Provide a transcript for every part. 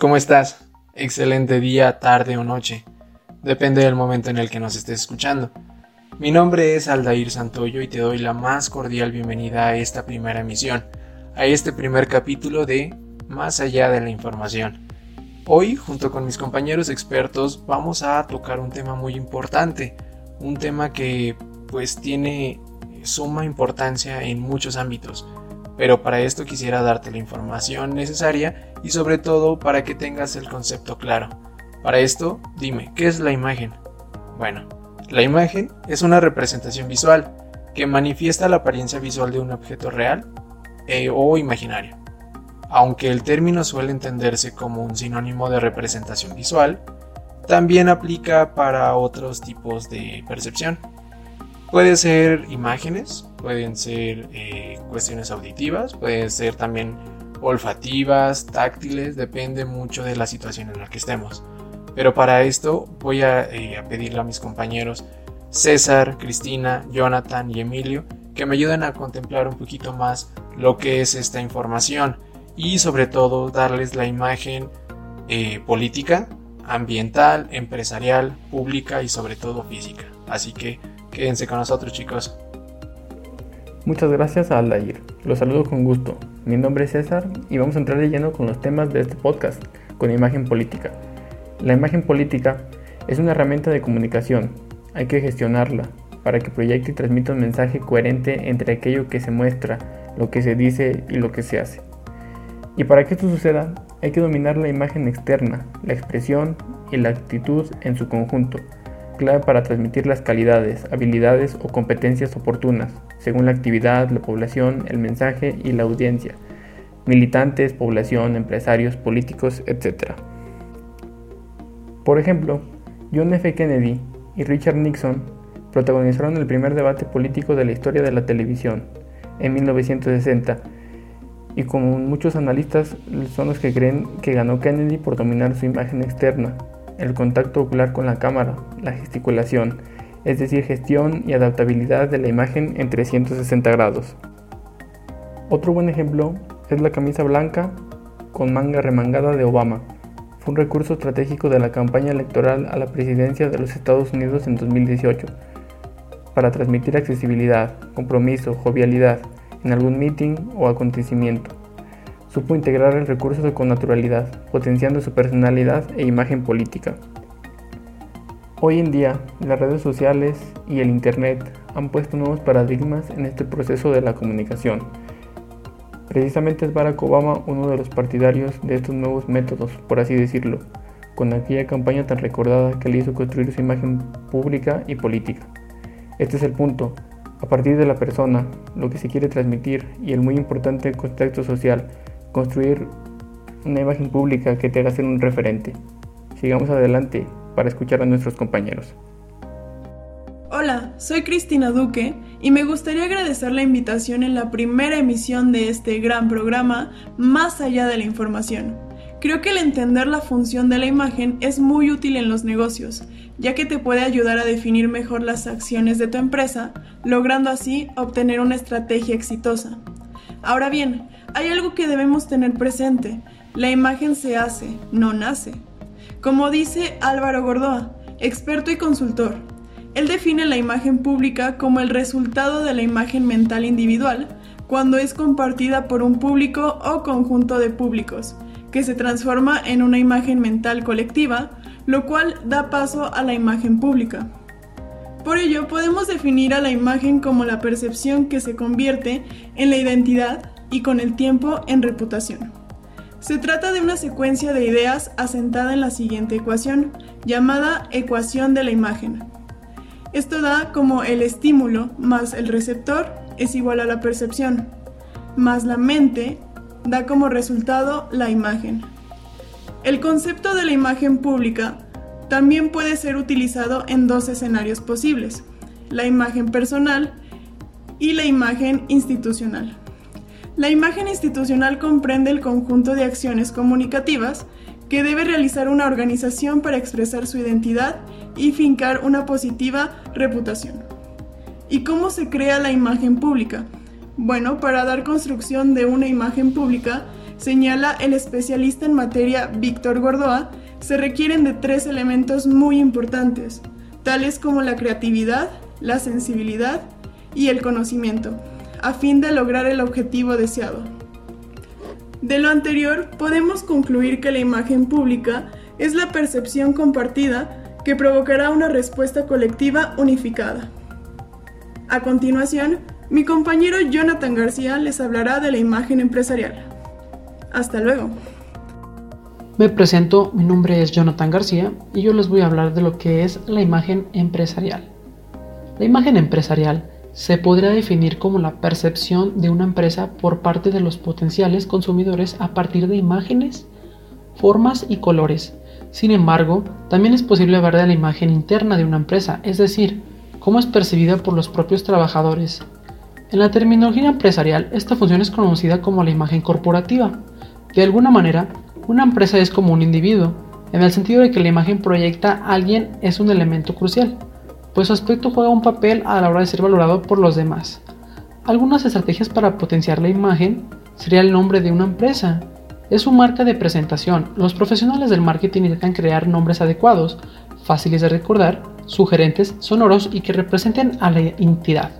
¿Cómo estás? Excelente día, tarde o noche. Depende del momento en el que nos estés escuchando. Mi nombre es Aldair Santoyo y te doy la más cordial bienvenida a esta primera emisión, a este primer capítulo de Más allá de la información. Hoy, junto con mis compañeros expertos, vamos a tocar un tema muy importante, un tema que pues tiene suma importancia en muchos ámbitos pero para esto quisiera darte la información necesaria y sobre todo para que tengas el concepto claro. Para esto, dime, ¿qué es la imagen? Bueno, la imagen es una representación visual que manifiesta la apariencia visual de un objeto real eh, o imaginario. Aunque el término suele entenderse como un sinónimo de representación visual, también aplica para otros tipos de percepción. Puede ser imágenes, pueden ser eh, cuestiones auditivas, pueden ser también olfativas, táctiles, depende mucho de la situación en la que estemos. Pero para esto voy a, eh, a pedirle a mis compañeros César, Cristina, Jonathan y Emilio que me ayuden a contemplar un poquito más lo que es esta información y sobre todo darles la imagen eh, política, ambiental, empresarial, pública y sobre todo física. Así que quédense con nosotros chicos. Muchas gracias a Aldair. Los saludo con gusto. Mi nombre es César y vamos a entrar de lleno con los temas de este podcast, con imagen política. La imagen política es una herramienta de comunicación. Hay que gestionarla para que proyecte y transmita un mensaje coherente entre aquello que se muestra, lo que se dice y lo que se hace. Y para que esto suceda, hay que dominar la imagen externa, la expresión y la actitud en su conjunto clave para transmitir las calidades, habilidades o competencias oportunas, según la actividad, la población, el mensaje y la audiencia, militantes, población, empresarios, políticos, etc. Por ejemplo, John F. Kennedy y Richard Nixon protagonizaron el primer debate político de la historia de la televisión en 1960 y como muchos analistas son los que creen que ganó Kennedy por dominar su imagen externa, el contacto ocular con la cámara, la gesticulación, es decir, gestión y adaptabilidad de la imagen en 360 grados. Otro buen ejemplo es la camisa blanca con manga remangada de Obama. Fue un recurso estratégico de la campaña electoral a la presidencia de los Estados Unidos en 2018 para transmitir accesibilidad, compromiso, jovialidad en algún meeting o acontecimiento supo integrar el recurso con naturalidad, potenciando su personalidad e imagen política. Hoy en día, las redes sociales y el Internet han puesto nuevos paradigmas en este proceso de la comunicación. Precisamente es Barack Obama uno de los partidarios de estos nuevos métodos, por así decirlo, con aquella campaña tan recordada que le hizo construir su imagen pública y política. Este es el punto, a partir de la persona, lo que se quiere transmitir y el muy importante contexto social, construir una imagen pública que te haga ser un referente. Sigamos adelante para escuchar a nuestros compañeros. Hola, soy Cristina Duque y me gustaría agradecer la invitación en la primera emisión de este gran programa Más allá de la información. Creo que el entender la función de la imagen es muy útil en los negocios, ya que te puede ayudar a definir mejor las acciones de tu empresa, logrando así obtener una estrategia exitosa. Ahora bien, hay algo que debemos tener presente. La imagen se hace, no nace. Como dice Álvaro Gordoa, experto y consultor, él define la imagen pública como el resultado de la imagen mental individual cuando es compartida por un público o conjunto de públicos, que se transforma en una imagen mental colectiva, lo cual da paso a la imagen pública. Por ello, podemos definir a la imagen como la percepción que se convierte en la identidad y con el tiempo en reputación. Se trata de una secuencia de ideas asentada en la siguiente ecuación, llamada ecuación de la imagen. Esto da como el estímulo más el receptor es igual a la percepción, más la mente da como resultado la imagen. El concepto de la imagen pública también puede ser utilizado en dos escenarios posibles, la imagen personal y la imagen institucional. La imagen institucional comprende el conjunto de acciones comunicativas que debe realizar una organización para expresar su identidad y fincar una positiva reputación. ¿Y cómo se crea la imagen pública? Bueno, para dar construcción de una imagen pública señala el especialista en materia Víctor Gordoa, se requieren de tres elementos muy importantes, tales como la creatividad, la sensibilidad y el conocimiento, a fin de lograr el objetivo deseado. De lo anterior, podemos concluir que la imagen pública es la percepción compartida que provocará una respuesta colectiva unificada. A continuación, mi compañero Jonathan García les hablará de la imagen empresarial. Hasta luego. Me presento, mi nombre es Jonathan García y yo les voy a hablar de lo que es la imagen empresarial. La imagen empresarial se podría definir como la percepción de una empresa por parte de los potenciales consumidores a partir de imágenes, formas y colores. Sin embargo, también es posible hablar de la imagen interna de una empresa, es decir, cómo es percibida por los propios trabajadores. En la terminología empresarial, esta función es conocida como la imagen corporativa. De alguna manera, una empresa es como un individuo, en el sentido de que la imagen proyecta a alguien es un elemento crucial, pues su aspecto juega un papel a la hora de ser valorado por los demás. Algunas estrategias para potenciar la imagen sería el nombre de una empresa. Es su marca de presentación. Los profesionales del marketing intentan crear nombres adecuados, fáciles de recordar, sugerentes, sonoros y que representen a la entidad.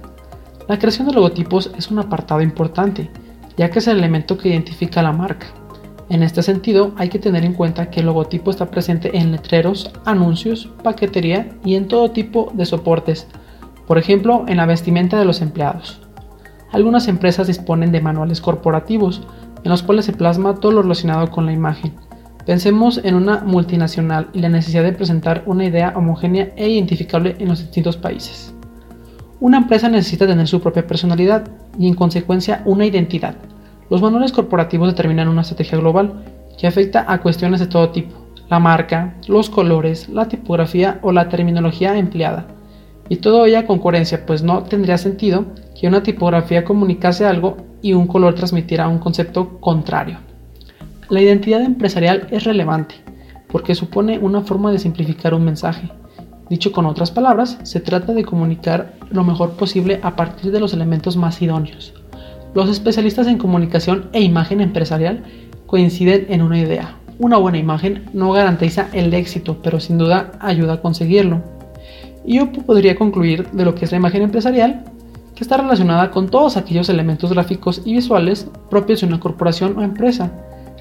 La creación de logotipos es un apartado importante, ya que es el elemento que identifica a la marca. En este sentido, hay que tener en cuenta que el logotipo está presente en letreros, anuncios, paquetería y en todo tipo de soportes, por ejemplo, en la vestimenta de los empleados. Algunas empresas disponen de manuales corporativos, en los cuales se plasma todo lo relacionado con la imagen. Pensemos en una multinacional y la necesidad de presentar una idea homogénea e identificable en los distintos países. Una empresa necesita tener su propia personalidad y en consecuencia una identidad. Los manuales corporativos determinan una estrategia global que afecta a cuestiones de todo tipo, la marca, los colores, la tipografía o la terminología empleada. Y todo ello con coherencia, pues no tendría sentido que una tipografía comunicase algo y un color transmitiera un concepto contrario. La identidad empresarial es relevante porque supone una forma de simplificar un mensaje. Dicho con otras palabras, se trata de comunicar lo mejor posible a partir de los elementos más idóneos. Los especialistas en comunicación e imagen empresarial coinciden en una idea. Una buena imagen no garantiza el éxito, pero sin duda ayuda a conseguirlo. Y yo podría concluir de lo que es la imagen empresarial, que está relacionada con todos aquellos elementos gráficos y visuales propios de una corporación o empresa.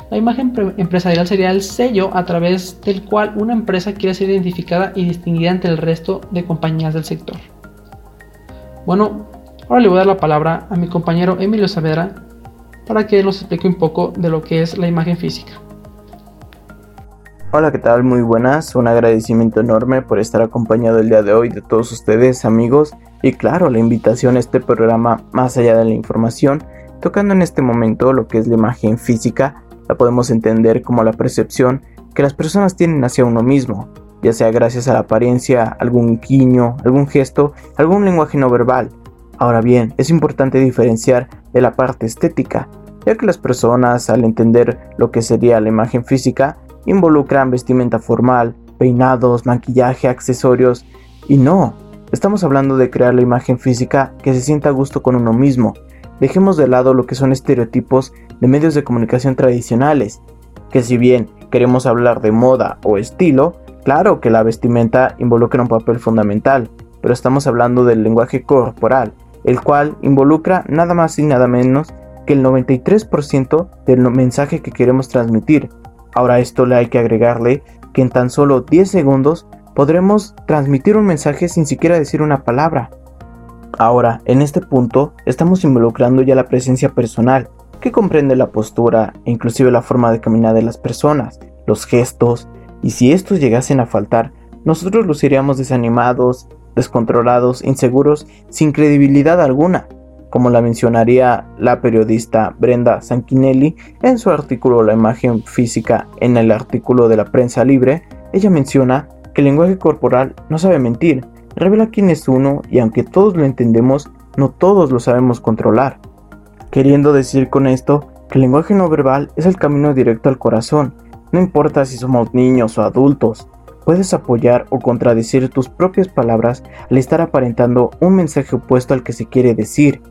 La imagen empresarial sería el sello a través del cual una empresa quiere ser identificada y distinguida entre el resto de compañías del sector. Bueno, Ahora le voy a dar la palabra a mi compañero Emilio Saavedra para que nos explique un poco de lo que es la imagen física. Hola, ¿qué tal? Muy buenas. Un agradecimiento enorme por estar acompañado el día de hoy de todos ustedes, amigos. Y claro, la invitación a este programa Más allá de la información, tocando en este momento lo que es la imagen física, la podemos entender como la percepción que las personas tienen hacia uno mismo, ya sea gracias a la apariencia, algún guiño, algún gesto, algún lenguaje no verbal, Ahora bien, es importante diferenciar de la parte estética, ya que las personas al entender lo que sería la imagen física involucran vestimenta formal, peinados, maquillaje, accesorios y no, estamos hablando de crear la imagen física que se sienta a gusto con uno mismo. Dejemos de lado lo que son estereotipos de medios de comunicación tradicionales, que si bien queremos hablar de moda o estilo, claro que la vestimenta involucra un papel fundamental, pero estamos hablando del lenguaje corporal, el cual involucra nada más y nada menos que el 93% del mensaje que queremos transmitir. Ahora a esto le hay que agregarle que en tan solo 10 segundos podremos transmitir un mensaje sin siquiera decir una palabra. Ahora, en este punto, estamos involucrando ya la presencia personal, que comprende la postura e inclusive la forma de caminar de las personas, los gestos, y si estos llegasen a faltar, nosotros luciríamos desanimados, descontrolados, inseguros, sin credibilidad alguna, como la mencionaría la periodista Brenda Sanquinelli en su artículo La imagen física en el artículo de la prensa libre, ella menciona que el lenguaje corporal no sabe mentir, revela quién es uno y aunque todos lo entendemos, no todos lo sabemos controlar. Queriendo decir con esto que el lenguaje no verbal es el camino directo al corazón, no importa si somos niños o adultos, puedes apoyar o contradecir tus propias palabras al estar aparentando un mensaje opuesto al que se quiere decir.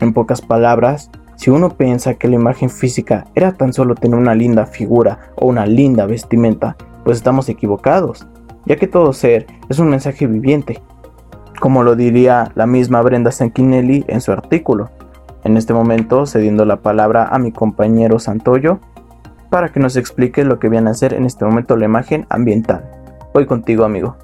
En pocas palabras, Si uno piensa que la imagen física era tan solo tener una linda figura o una linda vestimenta, pues estamos equivocados, ya que todo ser es un mensaje viviente, como lo diría la misma Brenda Sanquinelli en su artículo. En este momento, cediendo la palabra a mi compañero Santoyo para que nos explique lo que viene a ser en este momento la imagen ambiental. Voy contigo, amigo.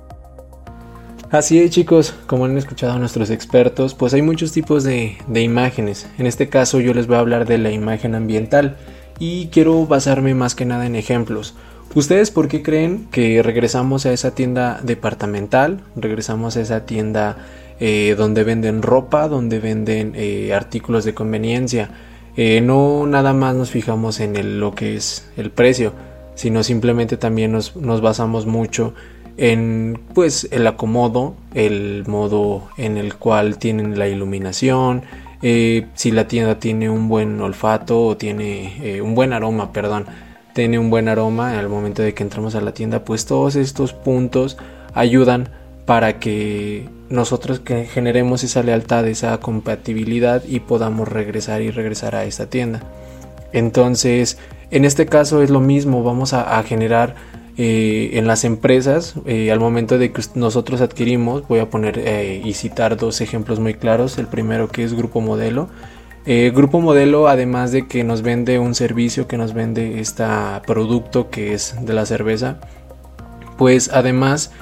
Así es chicos, como han escuchado nuestros expertos, pues hay muchos tipos de, imágenes. En este caso yo les voy a hablar de la imagen ambiental y quiero basarme más que nada en ejemplos. ¿Ustedes por qué creen que regresamos a esa tienda departamental? Regresamos a esa tienda eh, donde venden ropa, donde venden eh, artículos de conveniencia. Eh, no nada más nos fijamos en lo que es el precio, sino simplemente también nos, nos basamos mucho en pues el acomodo, el modo en el cual tienen la iluminación, eh, si la tienda tiene un buen olfato o tiene eh, un buen aroma, perdón, tiene un buen aroma al momento de que entramos a la tienda, pues todos estos puntos ayudan para que nosotros que generemos esa lealtad, esa compatibilidad y podamos regresar y regresar a esta tienda. Entonces, en este caso es lo mismo, vamos a generar eh, en las empresas, eh, al momento de que nosotros adquirimos, voy a poner eh, y citar dos ejemplos muy claros. El primero que es Grupo Modelo. Grupo Modelo, además de que nos vende un servicio, que nos vende este producto que es de la cerveza, pues además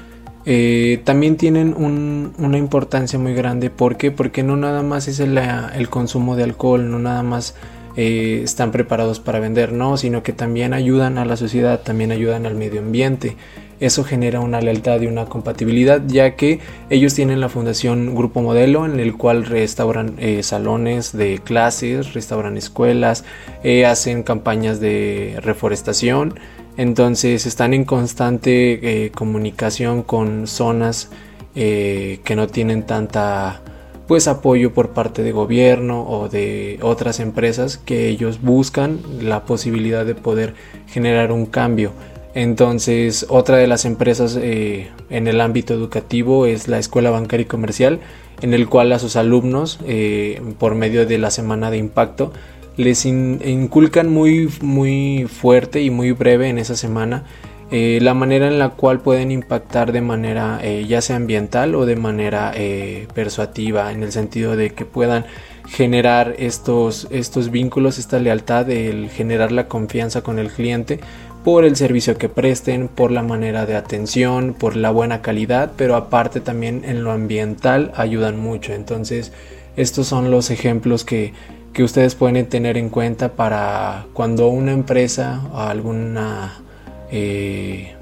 también tienen una importancia muy grande. ¿Por qué? Porque no nada más es el, el consumo de alcohol, no nada más eh, están preparados para vender, no, sino que también ayudan a la sociedad, también ayudan al medio ambiente. Eso genera una lealtad y una compatibilidad, ya que ellos tienen la fundación Grupo Modelo, en el cual restauran eh, salones de clases, restauran escuelas, eh, hacen campañas de reforestación. Entonces están en constante comunicación con zonas que no tienen tanta pues apoyo por parte de gobierno o de otras empresas que ellos buscan la posibilidad de poder generar un cambio. Entonces, otra de las empresas eh, en el ámbito educativo es la Escuela Bancaria y Comercial, en el cual a sus alumnos, eh, por medio de la Semana de Impacto, les inculcan muy, muy fuerte y muy breve en esa semana eh, la manera en la cual pueden impactar de manera eh, ya sea ambiental o de manera eh, persuativa, en el sentido de que puedan generar estos, estos vínculos, esta lealtad, el generar la confianza con el cliente por el servicio que presten, por la manera de atención, por la buena calidad, pero aparte también en lo ambiental ayudan mucho. Entonces, estos son los ejemplos que, que ustedes pueden tener en cuenta para cuando una empresa o alguna eh,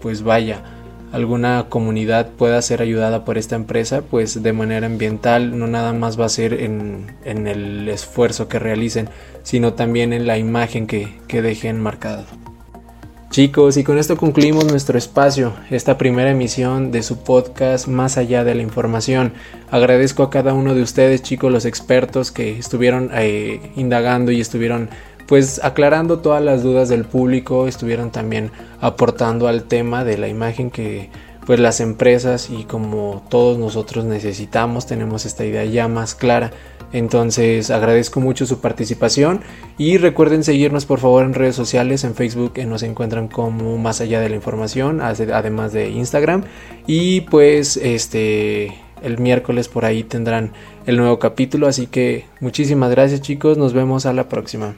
pues vaya, alguna comunidad pueda ser ayudada por esta empresa, pues de manera ambiental no nada más va a ser en, el esfuerzo que realicen, sino también en la imagen que, que dejen marcada. Chicos, y con esto concluimos nuestro espacio, esta primera emisión de su podcast Más allá de la información. Agradezco a cada uno de ustedes, chicos, los expertos que estuvieron eh, indagando y estuvieron pues aclarando todas las dudas del público, estuvieron también aportando al tema de la imagen que pues las empresas y como todos nosotros necesitamos, tenemos esta idea ya más clara. Entonces agradezco mucho su participación y recuerden seguirnos por favor en redes sociales, en Facebook nos encuentran como más allá de la información, además de Instagram y pues este el miércoles por ahí tendrán el nuevo capítulo, así que muchísimas gracias chicos, nos vemos a la próxima.